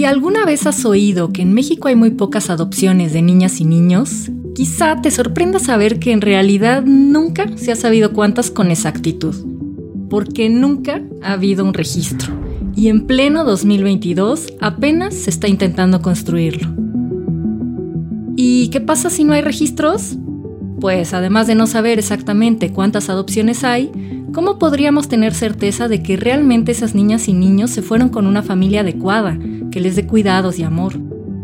Si alguna vez has oído que en México hay muy pocas adopciones de niñas y niños, quizá te sorprenda saber que en realidad nunca se ha sabido cuántas con exactitud, porque nunca ha habido un registro, y en pleno 2022 apenas se está intentando construirlo. ¿Y qué pasa si no hay registros? Pues además de no saber exactamente cuántas adopciones hay, ¿cómo podríamos tener certeza de que realmente esas niñas y niños se fueron con una familia adecuada, que les dé cuidados y amor?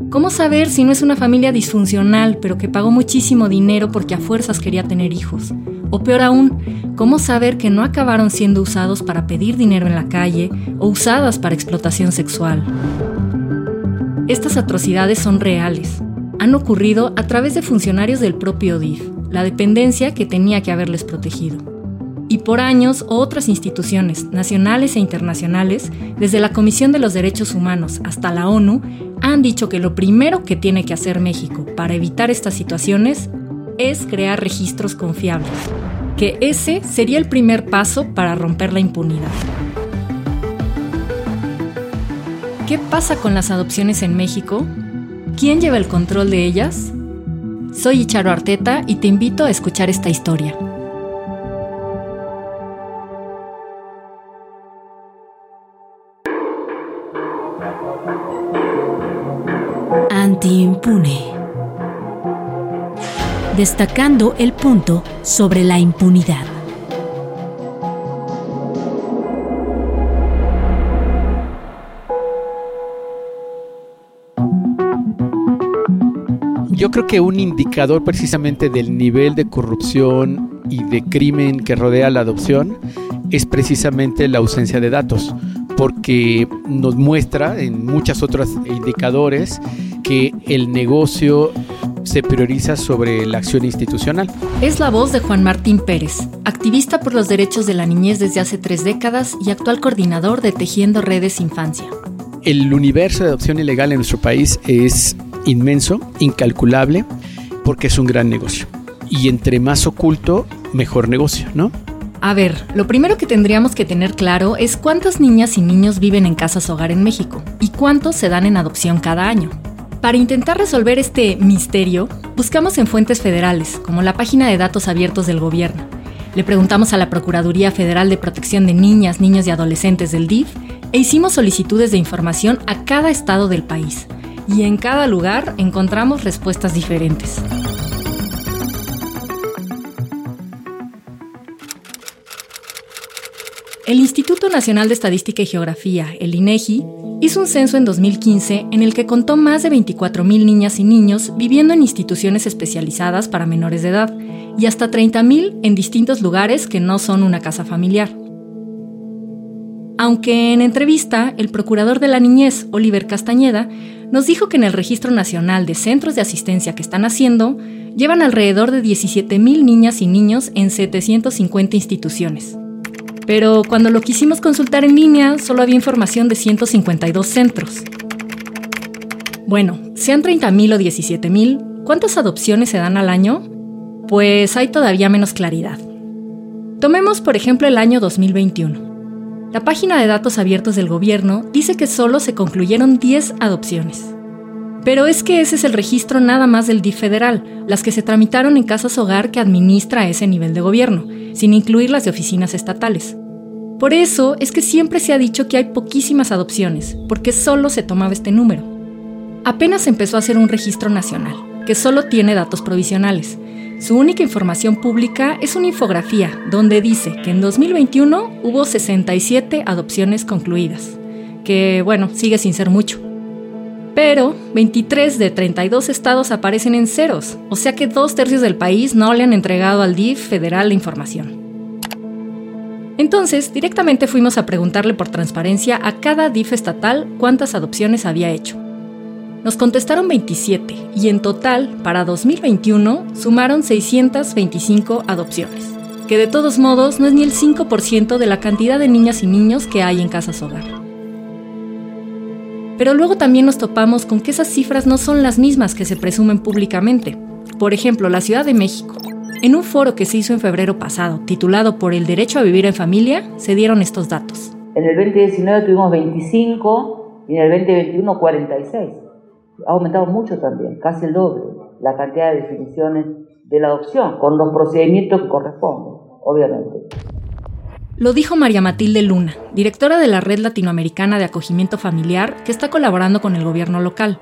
¿Cómo saber si no es una familia disfuncional, pero que pagó muchísimo dinero porque a fuerzas quería tener hijos? O peor aún, ¿cómo saber que no acabaron siendo usados para pedir dinero en la calle o usadas para explotación sexual? Estas atrocidades son reales. Han ocurrido a través de funcionarios del propio DIF, la dependencia que tenía que haberles protegido y por años otras instituciones nacionales e internacionales, desde la Comisión de los Derechos Humanos hasta la ONU, han dicho que lo primero que tiene que hacer México para evitar estas situaciones es crear registros confiables, que ese sería el primer paso para romper la impunidad. ¿Qué pasa con las adopciones en México? ¿Quién lleva el control de ellas? Soy Icharo Arteta y te invito a escuchar esta historia. Anti-impune. Destacando el punto sobre la impunidad. Yo creo que un indicador precisamente del nivel de corrupción y de crimen que rodea la adopción es precisamente la ausencia de datos porque nos muestra en muchos otros indicadores que el negocio se prioriza sobre la acción institucional. Es la voz de Juan Martín Pérez, activista por los derechos de la niñez desde hace tres décadas y actual coordinador de Tejiendo Redes Infancia. El universo de adopción ilegal en nuestro país es inmenso, incalculable, porque es un gran negocio. Y entre más oculto, mejor negocio, ¿no? A ver, lo primero que tendríamos que tener claro es cuántas niñas y niños viven en casas hogar en México y cuántos se dan en adopción cada año. Para intentar resolver este misterio, buscamos en fuentes federales, como la página de datos abiertos del gobierno. Le preguntamos a la Procuraduría Federal de Protección de Niñas, Niños y Adolescentes del DIF e hicimos solicitudes de información a cada estado del país. Y en cada lugar encontramos respuestas diferentes. El Instituto Nacional de Estadística y Geografía, el INEGI, hizo un censo en 2015 en el que contó más de 24.000 niñas y niños viviendo en instituciones especializadas para menores de edad y hasta 30.000 en distintos lugares que no son una casa familiar. Aunque en entrevista, el procurador de la niñez, Oliver Castañeda, nos dijo que en el Registro Nacional de Centros de Asistencia que están haciendo, llevan alrededor de 17.000 niñas y niños en 750 instituciones. Pero cuando lo quisimos consultar en línea, solo había información de 152 centros. Bueno, sean 30.000 o 17.000, ¿cuántas adopciones se dan al año? Pues hay todavía menos claridad. Tomemos por ejemplo el año 2021. La página de datos abiertos del gobierno dice que solo se concluyeron 10 adopciones. Pero es que ese es el registro nada más del DIF federal, las que se tramitaron en casas hogar que administra ese nivel de gobierno, sin incluir las de oficinas estatales. Por eso es que siempre se ha dicho que hay poquísimas adopciones, porque solo se tomaba este número. Apenas empezó a hacer un registro nacional, que solo tiene datos provisionales. Su única información pública es una infografía donde dice que en 2021 hubo 67 adopciones concluidas, que bueno, sigue sin ser mucho. Pero 23 de 32 estados aparecen en ceros, o sea que dos tercios del país no le han entregado al DIF federal la información. Entonces, directamente fuimos a preguntarle por transparencia a cada DIF estatal cuántas adopciones había hecho. Nos contestaron 27 y en total, para 2021, sumaron 625 adopciones, que de todos modos no es ni el 5% de la cantidad de niñas y niños que hay en casas hogar. Pero luego también nos topamos con que esas cifras no son las mismas que se presumen públicamente. Por ejemplo, la Ciudad de México. En un foro que se hizo en febrero pasado, titulado Por el derecho a vivir en familia, se dieron estos datos. En el 2019 tuvimos 25 y en el 2021 46. Ha aumentado mucho también, casi el doble, la cantidad de definiciones de la adopción, con los procedimientos que corresponden, obviamente. Lo dijo María Matilde Luna, directora de la Red Latinoamericana de Acogimiento Familiar, que está colaborando con el gobierno local,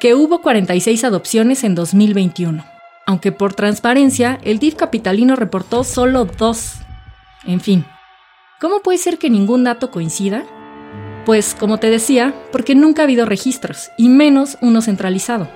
que hubo 46 adopciones en 2021, aunque por transparencia el DIF capitalino reportó solo dos. En fin, ¿cómo puede ser que ningún dato coincida? Pues, como te decía, porque nunca ha habido registros, y menos uno centralizado.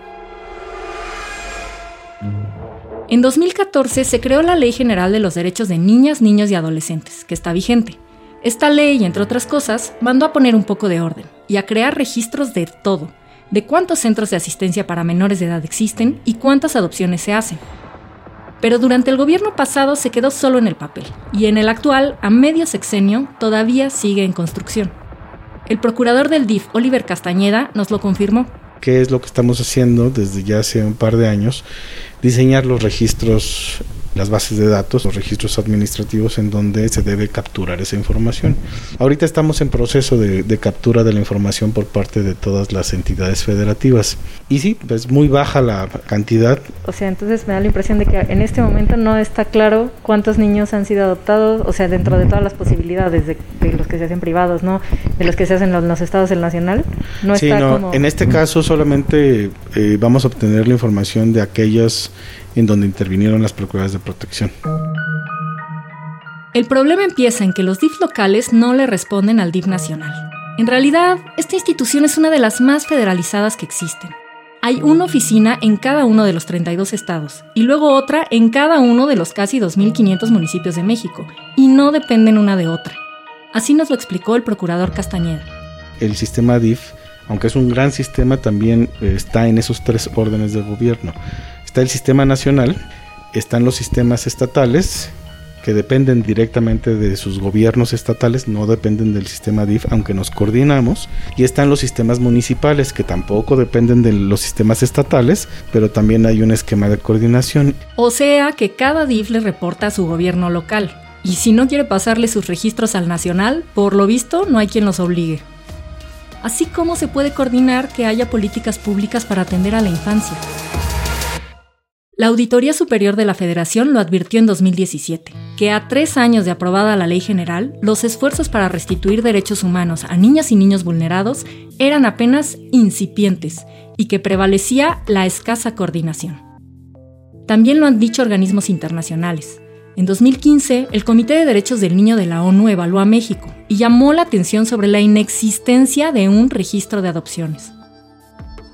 En 2014 se creó la Ley General de los Derechos de Niñas, Niños y Adolescentes, que está vigente. Esta ley, entre otras cosas, mandó a poner un poco de orden y a crear registros de todo, de cuántos centros de asistencia para menores de edad existen y cuántas adopciones se hacen. Pero durante el gobierno pasado se quedó solo en el papel, y en el actual, a medio sexenio, todavía sigue en construcción. El procurador del DIF, Oliver Castañeda, nos lo confirmó. ¿Qué es lo que estamos haciendo desde ya hace un par de años? Diseñar los registros las bases de datos, los registros administrativos en donde se debe capturar esa información. Ahorita estamos en proceso de, captura de la información por parte de todas las entidades federativas. Y sí, es muy baja la cantidad. O sea, entonces me da la impresión de que en este momento no está claro cuántos niños han sido adoptados, o sea, dentro de todas las posibilidades de, los que se hacen privados, ¿no? De los que se hacen en los, estados del nacional. No sí, no, en este caso solamente eh, vamos a obtener la información de aquellas en donde intervinieron las procuradoras de protección. El problema empieza en que los DIF locales no le responden al DIF nacional. En realidad, esta institución es una de las más federalizadas que existen. Hay una oficina en cada uno de los 32 estados y luego otra en cada uno de los casi 2.500 municipios de México, y no dependen una de otra. Así nos lo explicó el procurador Castañeda. El sistema DIF, aunque es un gran sistema, también eh, está en esos tres órdenes de gobierno. Está el sistema nacional, están los sistemas estatales, que dependen directamente de sus gobiernos estatales, no dependen del sistema DIF, aunque nos coordinamos, y están los sistemas municipales, que tampoco dependen de los sistemas estatales, pero también hay un esquema de coordinación. O sea que cada DIF le reporta a su gobierno local, y si no quiere pasarle sus registros al nacional, por lo visto no hay quien los obligue. Así como se puede coordinar que haya políticas públicas para atender a la infancia. La Auditoría Superior de la Federación lo advirtió en 2017, que a tres años de aprobada la ley general, los esfuerzos para restituir derechos humanos a niñas y niños vulnerados eran apenas incipientes y que prevalecía la escasa coordinación. También lo han dicho organismos internacionales. En 2015, el Comité de Derechos del Niño de la ONU evaluó a México y llamó la atención sobre la inexistencia de un registro de adopciones.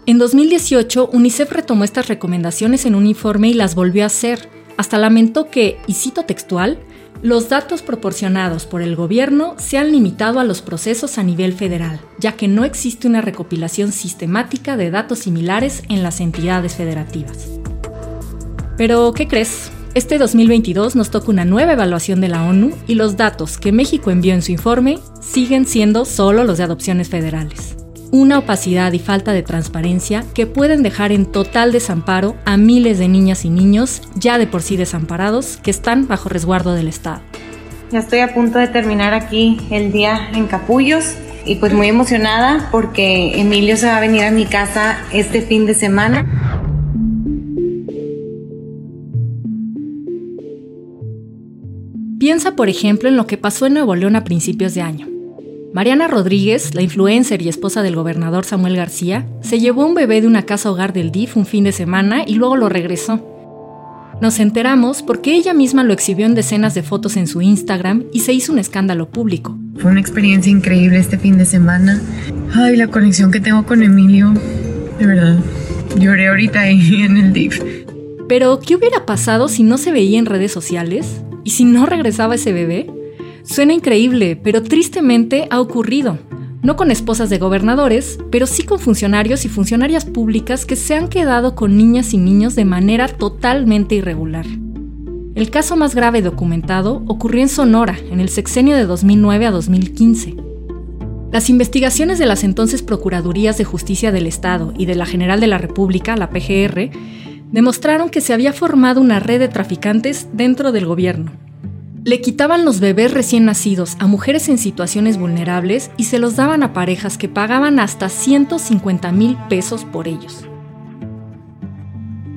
En 2018, UNICEF retomó estas recomendaciones en un informe y las volvió a hacer. Hasta lamentó que, y cito textual, los datos proporcionados por el gobierno se han limitado a los procesos a nivel federal, ya que no existe una recopilación sistemática de datos similares en las entidades federativas. Pero, ¿qué crees? Este 2022 nos toca una nueva evaluación de la ONU y los datos que México envió en su informe siguen siendo solo los de adopciones federales una opacidad y falta de transparencia que pueden dejar en total desamparo a miles de niñas y niños ya de por sí desamparados que están bajo resguardo del Estado. Ya estoy a punto de terminar aquí el día en Capullos y pues muy emocionada porque Emilio se va a venir a mi casa este fin de semana. Piensa, por ejemplo, en lo que pasó en Nuevo León a principios de año. Mariana Rodríguez, la influencer y esposa del gobernador Samuel García, se llevó un bebé de una casa hogar del DIF un fin de semana y luego lo regresó. Nos enteramos porque ella misma lo exhibió en decenas de fotos en su Instagram y se hizo un escándalo público. Fue una experiencia increíble este fin de semana. Ay, la conexión que tengo con Emilio. De verdad, lloré ahorita ahí en el DIF. Pero, ¿qué hubiera pasado si no se veía en redes sociales? ¿Y si no regresaba ese bebé? Suena increíble, pero tristemente ha ocurrido. No con esposas de gobernadores, pero sí con funcionarios y funcionarias públicas que se han quedado con niñas y niños de manera totalmente irregular. El caso más grave documentado ocurrió en Sonora, en el sexenio de 2009 a 2015. Las investigaciones de las entonces Procuradurías de Justicia del Estado y de la General de la República, la PGR, demostraron que se había formado una red de traficantes dentro del gobierno Le quitaban los bebés recién nacidos a mujeres en situaciones vulnerables y se los daban a parejas que pagaban hasta 150 mil pesos por ellos.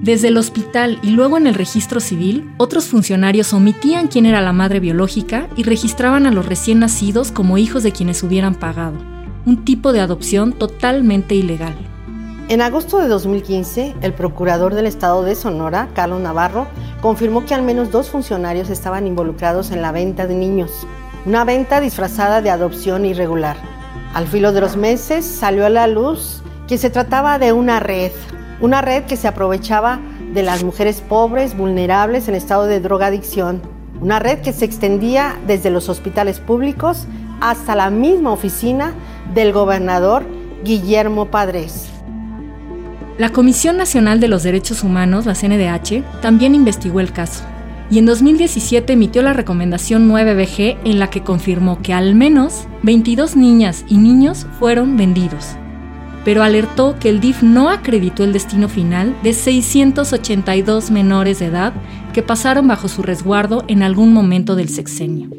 Desde el hospital y luego en el registro civil, otros funcionarios omitían quién era la madre biológica y registraban a los recién nacidos como hijos de quienes hubieran pagado, un tipo de adopción totalmente ilegal. En agosto de 2015, el procurador del estado de Sonora, Carlos Navarro, confirmó que al menos dos funcionarios estaban involucrados en la venta de niños, una venta disfrazada de adopción irregular. Al filo de los meses salió a la luz que se trataba de una red, una red que se aprovechaba de las mujeres pobres, vulnerables en estado de drogadicción, una red que se extendía desde los hospitales públicos hasta la misma oficina del gobernador Guillermo Padres. La Comisión Nacional de los Derechos Humanos, la CNDH, también investigó el caso y en 2017 emitió la recomendación 9BG en la que confirmó que al menos 22 niñas y niños fueron vendidos, pero alertó que el DIF no acreditó el destino final de 682 menores de edad que pasaron bajo su resguardo en algún momento del sexenio.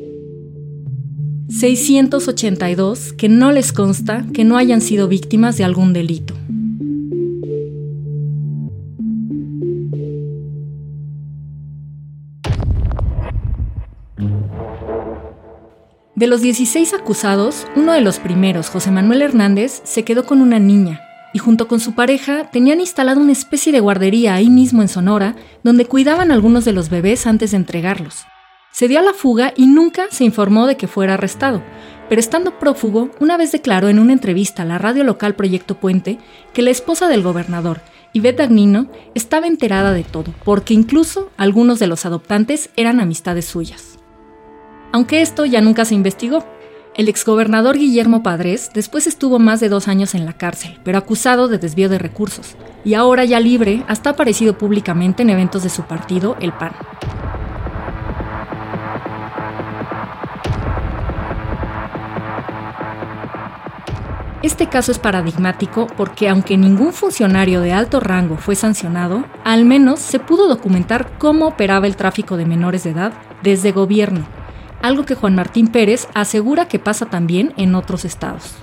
682 que no les consta que no hayan sido víctimas de algún delito. De los 16 acusados, uno de los primeros, José Manuel Hernández, se quedó con una niña y junto con su pareja tenían instalado una especie de guardería ahí mismo en Sonora, donde cuidaban algunos de los bebés antes de entregarlos. Se dio a la fuga y nunca se informó de que fuera arrestado, pero estando prófugo, una vez declaró en una entrevista a la radio local Proyecto Puente que la esposa del gobernador, Ivette Dagnino, estaba enterada de todo, porque incluso algunos de los adoptantes eran amistades suyas aunque esto ya nunca se investigó. El exgobernador Guillermo Padres después estuvo más de dos años en la cárcel, pero acusado de desvío de recursos, y ahora ya libre, hasta aparecido públicamente en eventos de su partido, el PAN. Este caso es paradigmático porque aunque ningún funcionario de alto rango fue sancionado, al menos se pudo documentar cómo operaba el tráfico de menores de edad desde gobierno, algo que Juan Martín Pérez asegura que pasa también en otros estados.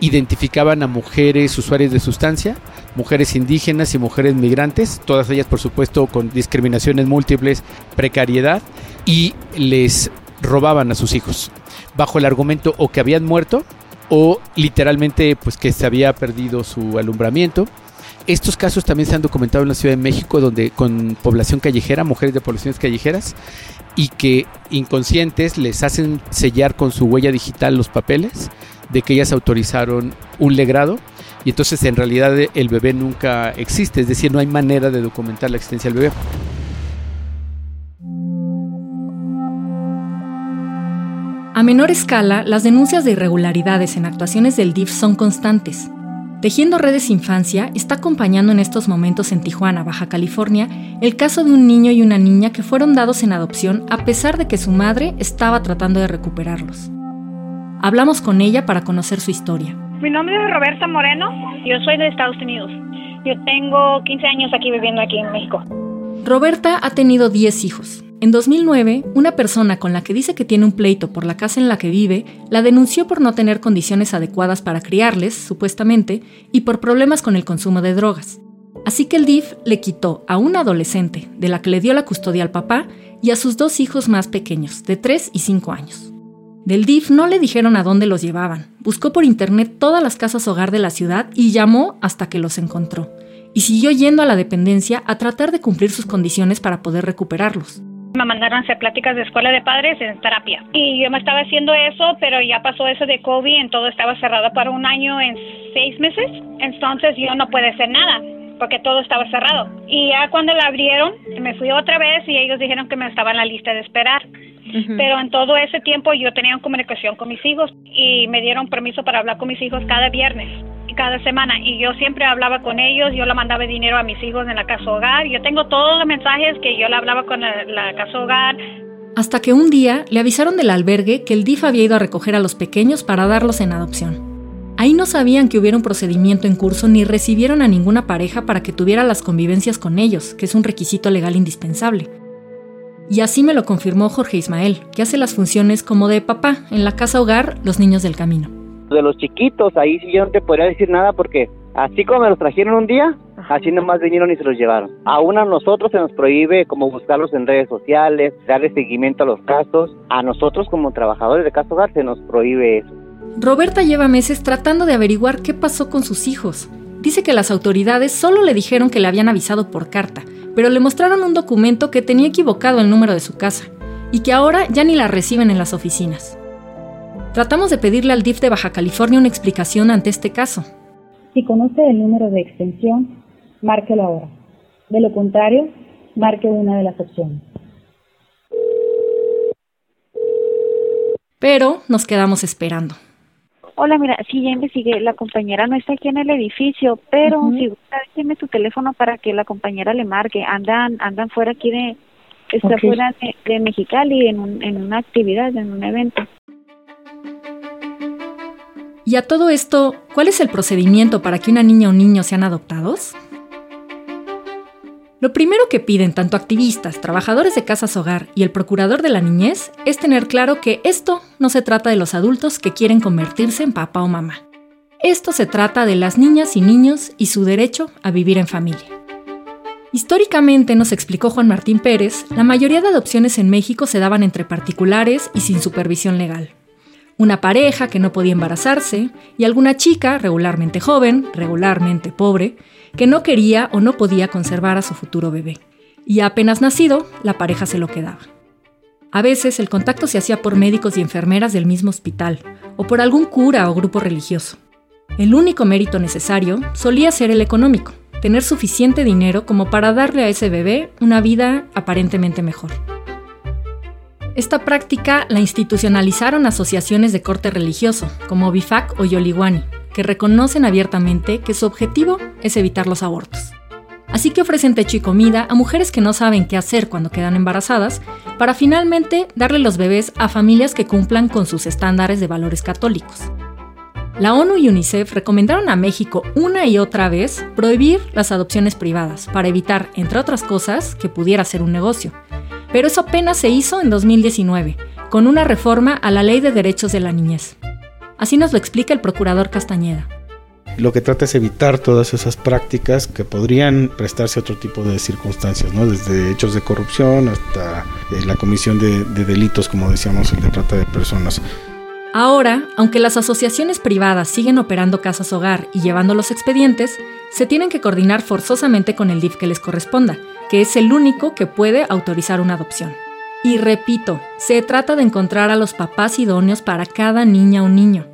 Identificaban a mujeres usuarias de sustancia, mujeres indígenas y mujeres migrantes, todas ellas por supuesto con discriminaciones múltiples, precariedad, y les robaban a sus hijos, bajo el argumento o que habían muerto o literalmente pues que se había perdido su alumbramiento. Estos casos también se han documentado en la Ciudad de México, donde con población callejera, mujeres de poblaciones callejeras, y que inconscientes les hacen sellar con su huella digital los papeles de que ellas autorizaron un legrado y entonces en realidad el bebé nunca existe, es decir, no hay manera de documentar la existencia del bebé. A menor escala, las denuncias de irregularidades en actuaciones del DIF son constantes. Tejiendo Redes Infancia está acompañando en estos momentos en Tijuana, Baja California, el caso de un niño y una niña que fueron dados en adopción a pesar de que su madre estaba tratando de recuperarlos. Hablamos con ella para conocer su historia. Mi nombre es Roberta Moreno, yo soy de Estados Unidos. Yo tengo 15 años aquí viviendo aquí en México. Roberta ha tenido 10 hijos. En 2009, una persona con la que dice que tiene un pleito por la casa en la que vive la denunció por no tener condiciones adecuadas para criarles, supuestamente, y por problemas con el consumo de drogas. Así que el DIF le quitó a una adolescente, de la que le dio la custodia al papá, y a sus dos hijos más pequeños, de 3 y 5 años. Del DIF no le dijeron a dónde los llevaban. Buscó por internet todas las casas hogar de la ciudad y llamó hasta que los encontró. Y siguió yendo a la dependencia a tratar de cumplir sus condiciones para poder recuperarlos. Me mandaron a hacer pláticas de escuela de padres en terapia. Y yo me estaba haciendo eso, pero ya pasó eso de COVID, en todo estaba cerrado para un año en seis meses. Entonces yo no pude hacer nada porque todo estaba cerrado. Y ya cuando la abrieron, me fui otra vez y ellos dijeron que me estaba en la lista de esperar. Pero en todo ese tiempo yo tenía comunicación con mis hijos y me dieron permiso para hablar con mis hijos cada viernes cada semana y yo siempre hablaba con ellos, yo le mandaba dinero a mis hijos en la casa hogar, yo tengo todos los mensajes que yo le hablaba con la, la casa hogar. Hasta que un día le avisaron del albergue que el DIF había ido a recoger a los pequeños para darlos en adopción. Ahí no sabían que hubiera un procedimiento en curso ni recibieron a ninguna pareja para que tuviera las convivencias con ellos, que es un requisito legal indispensable. Y así me lo confirmó Jorge Ismael, que hace las funciones como de papá en la casa hogar Los Niños del Camino. De los chiquitos, ahí sí yo no te podría decir nada porque así como me los trajeron un día, así nomás vinieron y se los llevaron. Aún a nosotros se nos prohíbe como buscarlos en redes sociales, darle seguimiento a los casos. A nosotros como trabajadores de casa hogar se nos prohíbe eso. Roberta lleva meses tratando de averiguar qué pasó con sus hijos. Dice que las autoridades solo le dijeron que le habían avisado por carta, pero le mostraron un documento que tenía equivocado el número de su casa y que ahora ya ni la reciben en las oficinas. Tratamos de pedirle al DIF de Baja California una explicación ante este caso. Si conoce el número de extensión, márquelo ahora. De lo contrario, marque una de las opciones. Pero nos quedamos esperando. Hola, mira, sí, ya investigué. La compañera no está aquí en el edificio, pero si gusta, déjeme su teléfono para que la compañera le marque. Andan, andan fuera aquí de, está fuera de, de, Mexicali en, un, en una actividad, en un evento. Y a todo esto, ¿cuál es el procedimiento para que una niña o niño sean adoptados? Lo primero que piden tanto activistas, trabajadores de casas hogar y el procurador de la niñez es tener claro que esto no se trata de los adultos que quieren convertirse en papá o mamá. Esto se trata de las niñas y niños y su derecho a vivir en familia. Históricamente, nos explicó Juan Martín Pérez, la mayoría de adopciones en México se daban entre particulares y sin supervisión legal. Una pareja que no podía embarazarse y alguna chica, regularmente joven, regularmente pobre, que no quería o no podía conservar a su futuro bebé. Y apenas nacido, la pareja se lo quedaba. A veces el contacto se hacía por médicos y enfermeras del mismo hospital, o por algún cura o grupo religioso. El único mérito necesario solía ser el económico, tener suficiente dinero como para darle a ese bebé una vida aparentemente mejor. Esta práctica la institucionalizaron asociaciones de corte religioso, como BIFAC o Yoliwani, que reconocen abiertamente que su objetivo es evitar los abortos. Así que ofrecen techo y comida a mujeres que no saben qué hacer cuando quedan embarazadas, para finalmente darle los bebés a familias que cumplan con sus estándares de valores católicos. La ONU y UNICEF recomendaron a México una y otra vez prohibir las adopciones privadas para evitar, entre otras cosas, que pudiera ser un negocio. Pero eso apenas se hizo en 2019, con una reforma a la Ley de Derechos de la Niñez. Así nos lo explica el procurador Castañeda. Lo que trata es evitar todas esas prácticas que podrían prestarse a otro tipo de circunstancias, ¿no? desde hechos de corrupción hasta eh, la comisión de, de delitos, como decíamos, el de trata de personas. Ahora, aunque las asociaciones privadas siguen operando casas hogar y llevando los expedientes, se tienen que coordinar forzosamente con el DIF que les corresponda, que es el único que puede autorizar una adopción. Y repito, se trata de encontrar a los papás idóneos para cada niña o niño.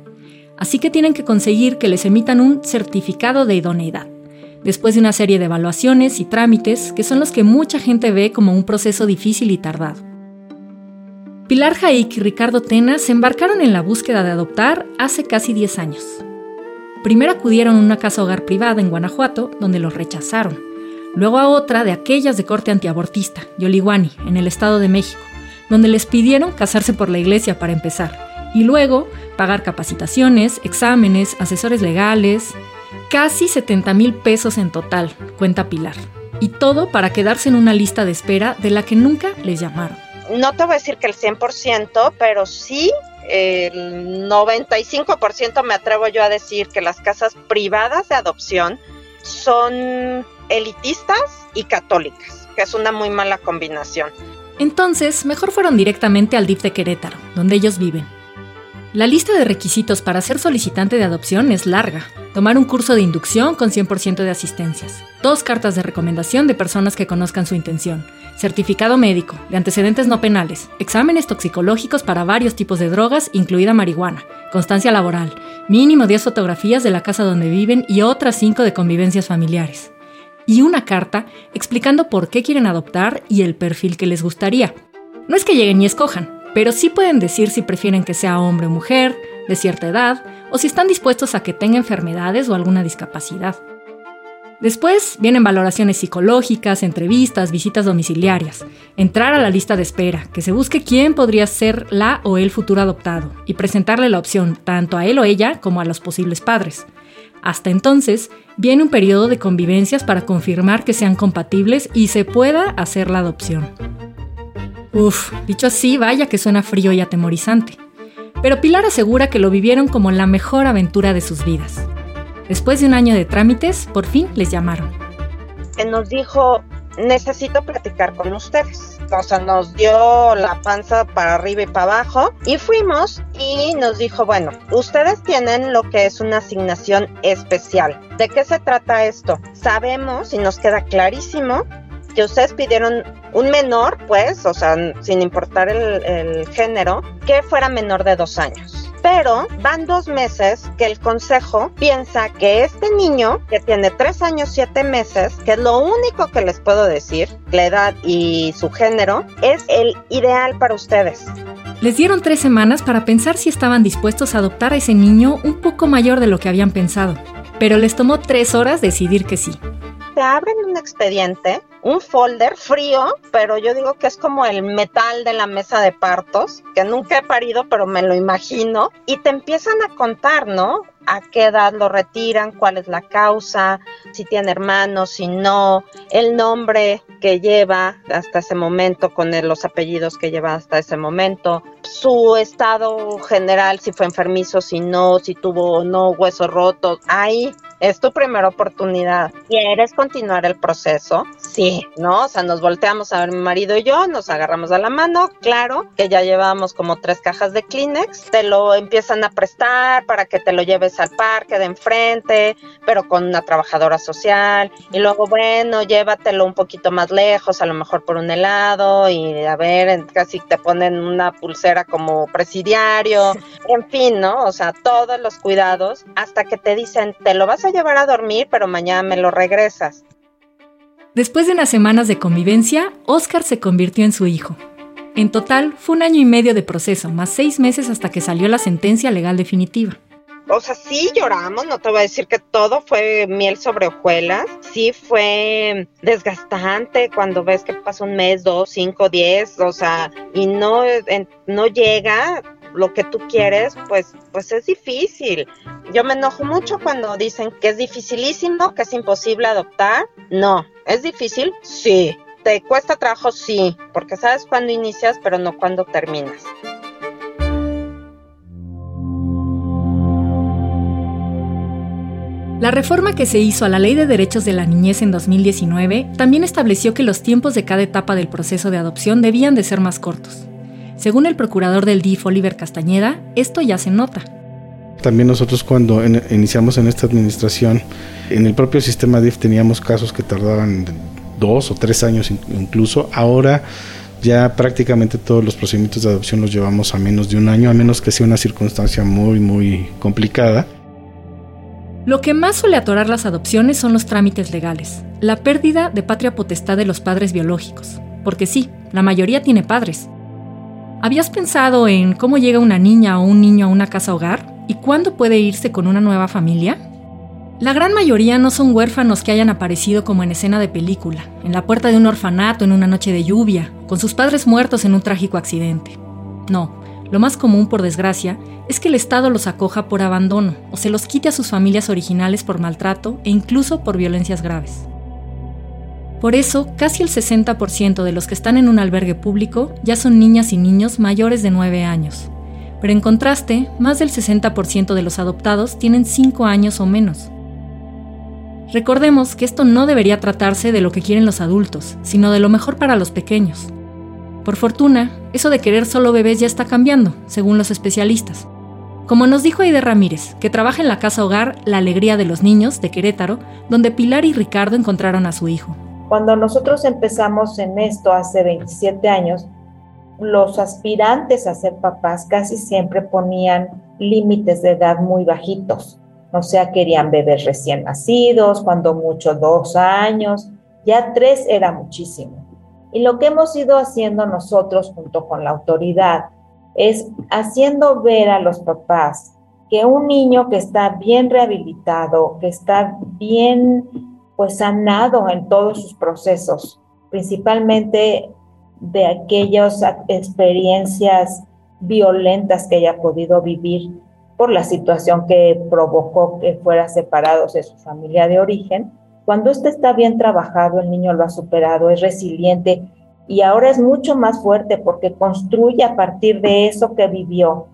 Así que tienen que conseguir que les emitan un certificado de idoneidad, después de una serie de evaluaciones y trámites que son los que mucha gente ve como un proceso difícil y tardado. Pilar Jaik y Ricardo Tena se embarcaron en la búsqueda de adoptar hace casi 10 años. Primero acudieron a una casa hogar privada en Guanajuato, donde los rechazaron. Luego a otra de aquellas de corte antiabortista, Yoliwani, en el Estado de México, donde les pidieron casarse por la iglesia para empezar. Y luego pagar capacitaciones, exámenes, asesores legales, casi 70 mil pesos en total, cuenta Pilar. Y todo para quedarse en una lista de espera de la que nunca les llamaron. No te voy a decir que el 100%, pero sí el 95% me atrevo yo a decir que las casas privadas de adopción son elitistas y católicas, que es una muy mala combinación. Entonces, mejor fueron directamente al DIF de Querétaro, donde ellos viven. La lista de requisitos para ser solicitante de adopción es larga. Tomar un curso de inducción con 100% de asistencias. Dos cartas de recomendación de personas que conozcan su intención. Certificado médico, de antecedentes no penales. Exámenes toxicológicos para varios tipos de drogas, incluida marihuana. Constancia laboral. Mínimo 10 fotografías de la casa donde viven y otras 5 de convivencias familiares. Y una carta explicando por qué quieren adoptar y el perfil que les gustaría. No es que lleguen y escojan, pero sí pueden decir si prefieren que sea hombre o mujer, de cierta edad, o si están dispuestos a que tenga enfermedades o alguna discapacidad. Después vienen valoraciones psicológicas, entrevistas, visitas domiciliarias, entrar a la lista de espera, que se busque quién podría ser la o el futuro adoptado y presentarle la opción tanto a él o ella como a los posibles padres. Hasta entonces, viene un periodo de convivencias para confirmar que sean compatibles y se pueda hacer la adopción. Uf, dicho así, vaya que suena frío y atemorizante. Pero Pilar asegura que lo vivieron como la mejor aventura de sus vidas. Después de un año de trámites, por fin les llamaron. Nos dijo, necesito platicar con ustedes. O sea, nos dio la panza para arriba y para abajo y fuimos y nos dijo, bueno, ustedes tienen lo que es una asignación especial. ¿De qué se trata esto? Sabemos y nos queda clarísimo que ustedes pidieron un menor, pues, o sea, sin importar el, el género, que fuera menor de dos años pero van dos meses que el consejo piensa que este niño, que tiene tres años, siete meses, que es lo único que les puedo decir, la edad y su género, es el ideal para ustedes. Les dieron tres semanas para pensar si estaban dispuestos a adoptar a ese niño un poco mayor de lo que habían pensado, pero les tomó tres horas decidir que sí. Te abren un expediente un folder frío, pero yo digo que es como el metal de la mesa de partos, que nunca he parido, pero me lo imagino, y te empiezan a contar, ¿no? A qué edad lo retiran, cuál es la causa, si tiene hermanos, si no, el nombre que lleva hasta ese momento con los apellidos que lleva hasta ese momento, su estado general, si fue enfermizo, si no, si tuvo o no huesos rotos. Ahí es tu primera oportunidad. ¿Quieres continuar el proceso? Sí, ¿no? O sea, nos volteamos a ver mi marido y yo, nos agarramos a la mano, claro, que ya llevamos como tres cajas de Kleenex, te lo empiezan a prestar para que te lo lleves al parque de enfrente, pero con una trabajadora social, y luego, bueno, llévatelo un poquito más lejos, a lo mejor por un helado, y a ver, casi te ponen una pulsera como presidiario, en fin, ¿no? O sea, todos los cuidados, hasta que te dicen, te lo vas a llevar a dormir, pero mañana me lo regresas. Después de unas semanas de convivencia, Oscar se convirtió en su hijo. En total, fue un año y medio de proceso, más seis meses hasta que salió la sentencia legal definitiva. O sea, sí lloramos, no te voy a decir que todo fue miel sobre hojuelas, sí fue desgastante cuando ves que pasa un mes, dos, cinco, diez, o sea, y no, no llega, lo que tú quieres, pues, pues es difícil. Yo me enojo mucho cuando dicen que es dificilísimo, que es imposible adoptar. No, ¿es difícil? Sí. ¿Te cuesta trabajo? Sí, porque sabes cuándo inicias, pero no cuándo terminas. La reforma que se hizo a la Ley de Derechos de la Niñez en 2019 también estableció que los tiempos de cada etapa del proceso de adopción debían de ser más cortos. Según el procurador del DIF, Oliver Castañeda, esto ya se nota. También nosotros cuando iniciamos en esta administración, en el propio sistema DIF teníamos casos que tardaban dos o tres años incluso. Ahora ya prácticamente todos los procedimientos de adopción los llevamos a menos de un año, a menos que sea una circunstancia muy, muy complicada. Lo que más suele atorar las adopciones son los trámites legales, la pérdida de patria potestad de los padres biológicos, porque sí, la mayoría tiene padres, ¿Habías pensado en cómo llega una niña o un niño a una casa hogar y cuándo puede irse con una nueva familia? La gran mayoría no son huérfanos que hayan aparecido como en escena de película, en la puerta de un orfanato en una noche de lluvia, con sus padres muertos en un trágico accidente. No, lo más común, por desgracia, es que el Estado los acoja por abandono o se los quite a sus familias originales por maltrato e incluso por violencias graves. Por eso, casi el 60% de los que están en un albergue público ya son niñas y niños mayores de 9 años. Pero en contraste, más del 60% de los adoptados tienen 5 años o menos. Recordemos que esto no debería tratarse de lo que quieren los adultos, sino de lo mejor para los pequeños. Por fortuna, eso de querer solo bebés ya está cambiando, según los especialistas. Como nos dijo Aide Ramírez, que trabaja en la casa hogar La Alegría de los Niños de Querétaro, donde Pilar y Ricardo encontraron a su hijo. Cuando nosotros empezamos en esto hace 27 años, los aspirantes a ser papás casi siempre ponían límites de edad muy bajitos. O sea, querían bebés recién nacidos, cuando mucho dos años, ya tres era muchísimo. Y lo que hemos ido haciendo nosotros junto con la autoridad es haciendo ver a los papás que un niño que está bien rehabilitado, que está bien pues sanado en todos sus procesos, principalmente de aquellas experiencias violentas que haya podido vivir por la situación que provocó que fuera separado de su familia de origen. Cuando este está bien trabajado, el niño lo ha superado, es resiliente y ahora es mucho más fuerte porque construye a partir de eso que vivió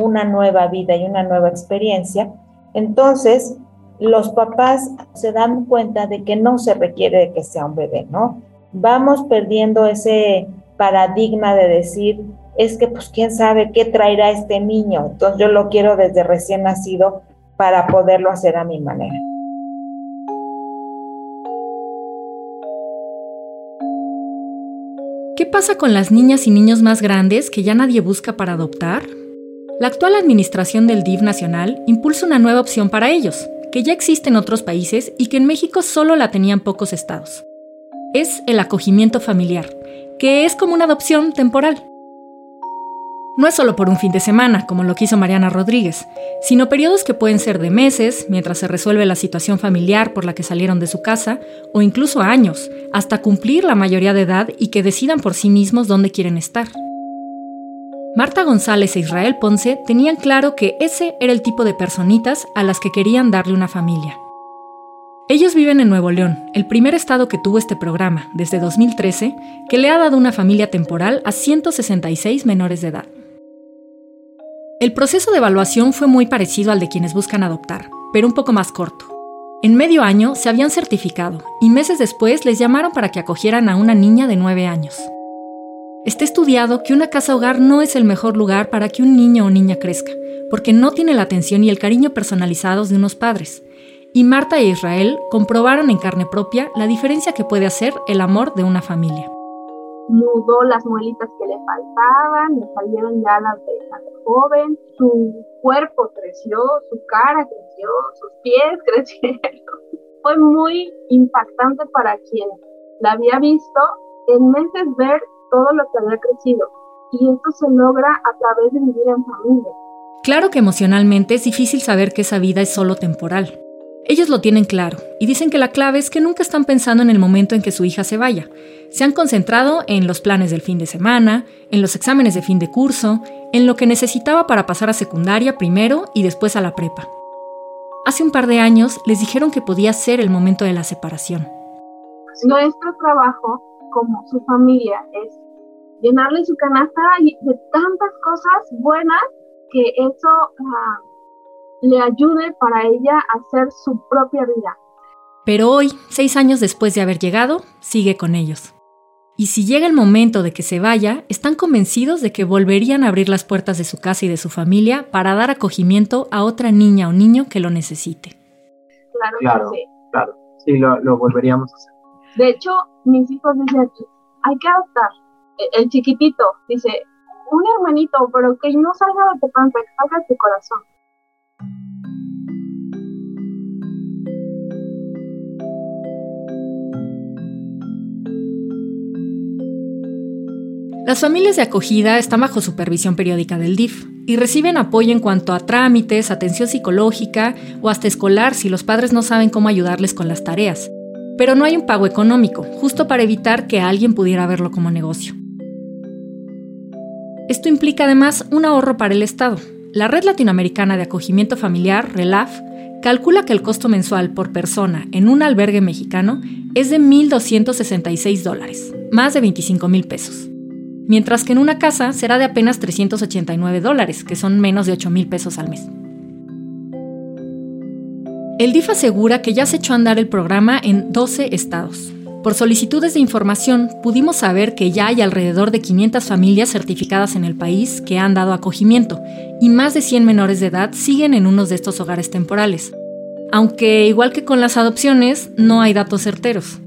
una nueva vida y una nueva experiencia, entonces los papás se dan cuenta de que no se requiere de que sea un bebé, ¿no? Vamos perdiendo ese paradigma de decir, es que pues quién sabe qué traerá este niño, entonces yo lo quiero desde recién nacido para poderlo hacer a mi manera. ¿Qué pasa con las niñas y niños más grandes que ya nadie busca para adoptar? La actual administración del DIF nacional impulsa una nueva opción para ellos, que ya existe en otros países y que en México solo la tenían pocos estados. Es el acogimiento familiar, que es como una adopción temporal. No es solo por un fin de semana, como lo quiso Mariana Rodríguez, sino periodos que pueden ser de meses, mientras se resuelve la situación familiar por la que salieron de su casa, o incluso años, hasta cumplir la mayoría de edad y que decidan por sí mismos dónde quieren estar. Marta González e Israel Ponce tenían claro que ese era el tipo de personitas a las que querían darle una familia. Ellos viven en Nuevo León, el primer estado que tuvo este programa, desde 2013, que le ha dado una familia temporal a 166 menores de edad. El proceso de evaluación fue muy parecido al de quienes buscan adoptar, pero un poco más corto. En medio año se habían certificado y meses después les llamaron para que acogieran a una niña de 9 años. Está estudiado que una casa hogar no es el mejor lugar para que un niño o niña crezca, porque no tiene la atención y el cariño personalizados de unos padres. Y Marta e Israel comprobaron en carne propia la diferencia que puede hacer el amor de una familia mudó las muelitas que le faltaban, le salieron ya las de, joven, su cuerpo creció, su cara creció, sus pies crecieron. Fue muy impactante para quien la había visto en meses ver todo lo que había crecido. Y esto se logra a través de vivir en familia. Claro que emocionalmente es difícil saber que esa vida es solo temporal. Ellos lo tienen claro y dicen que la clave es que nunca están pensando en el momento en que su hija se vaya. Se han concentrado en los planes del fin de semana, en los exámenes de fin de curso, en lo que necesitaba para pasar a secundaria primero y después a la prepa. Hace un par de años les dijeron que podía ser el momento de la separación. Nuestro trabajo como su familia es llenarle su canasta de tantas cosas buenas que eso... Ah, le ayude para ella a hacer su propia vida. Pero hoy, seis años después de haber llegado, sigue con ellos. Y si llega el momento de que se vaya, están convencidos de que volverían a abrir las puertas de su casa y de su familia para dar acogimiento a otra niña o niño que lo necesite. Claro, claro sí. Claro, sí, lo, volveríamos a hacer. De hecho, mis hijos dicen, hay que adoptar. El, el chiquitito dice, un hermanito, pero que no salga de tu panza, que salga de tu corazón. Las familias de acogida están bajo supervisión periódica del DIF y reciben apoyo en cuanto a trámites, atención psicológica o hasta escolar si los padres no saben cómo ayudarles con las tareas. Pero no hay un pago económico, justo para evitar que alguien pudiera verlo como negocio. Esto implica además un ahorro para el Estado. La Red Latinoamericana de Acogimiento Familiar, RELAF, calcula que el costo mensual por persona en un albergue mexicano es de 1.266 dólares, más de 25 mil pesos mientras que en una casa será de apenas 389 dólares, que son menos de 8 mil pesos al mes. El DIF asegura que ya se echó a andar el programa en 12 estados. Por solicitudes de información pudimos saber que ya hay alrededor de 500 familias certificadas en el país que han dado acogimiento y más de 100 menores de edad siguen en unos de estos hogares temporales. Aunque igual que con las adopciones, no hay datos certeros.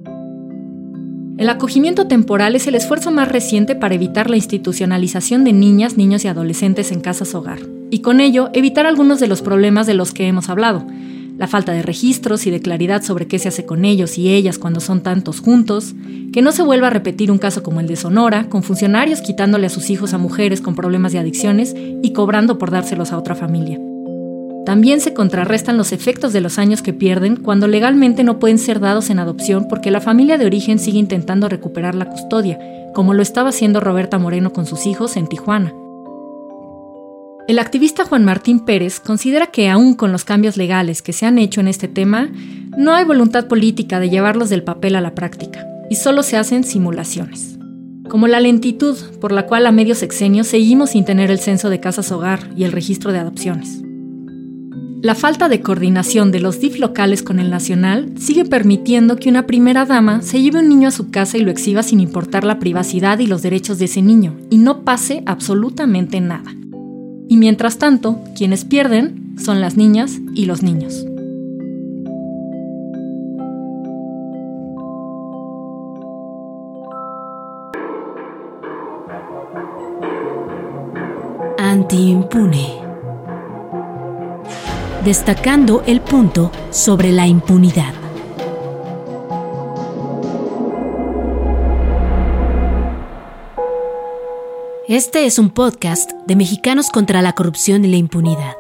El acogimiento temporal es el esfuerzo más reciente para evitar la institucionalización de niñas, niños y adolescentes en casas hogar, y con ello evitar algunos de los problemas de los que hemos hablado, la falta de registros y de claridad sobre qué se hace con ellos y ellas cuando son tantos juntos, que no se vuelva a repetir un caso como el de Sonora, con funcionarios quitándole a sus hijos a mujeres con problemas de adicciones y cobrando por dárselos a otra familia. También se contrarrestan los efectos de los años que pierden cuando legalmente no pueden ser dados en adopción porque la familia de origen sigue intentando recuperar la custodia, como lo estaba haciendo Roberta Moreno con sus hijos en Tijuana. El activista Juan Martín Pérez considera que aún con los cambios legales que se han hecho en este tema, no hay voluntad política de llevarlos del papel a la práctica, y solo se hacen simulaciones. como la lentitud por la cual a medio sexenio seguimos sin tener el censo de casas hogar y el registro de adopciones. La falta de coordinación de los DIF locales con el nacional sigue permitiendo que una primera dama se lleve un niño a su casa y lo exhiba sin importar la privacidad y los derechos de ese niño, y no pase absolutamente nada. Y mientras tanto, quienes pierden son las niñas y los niños. Anti-impune destacando el punto sobre la impunidad. Este es un podcast de Mexicanos contra la Corrupción y la Impunidad.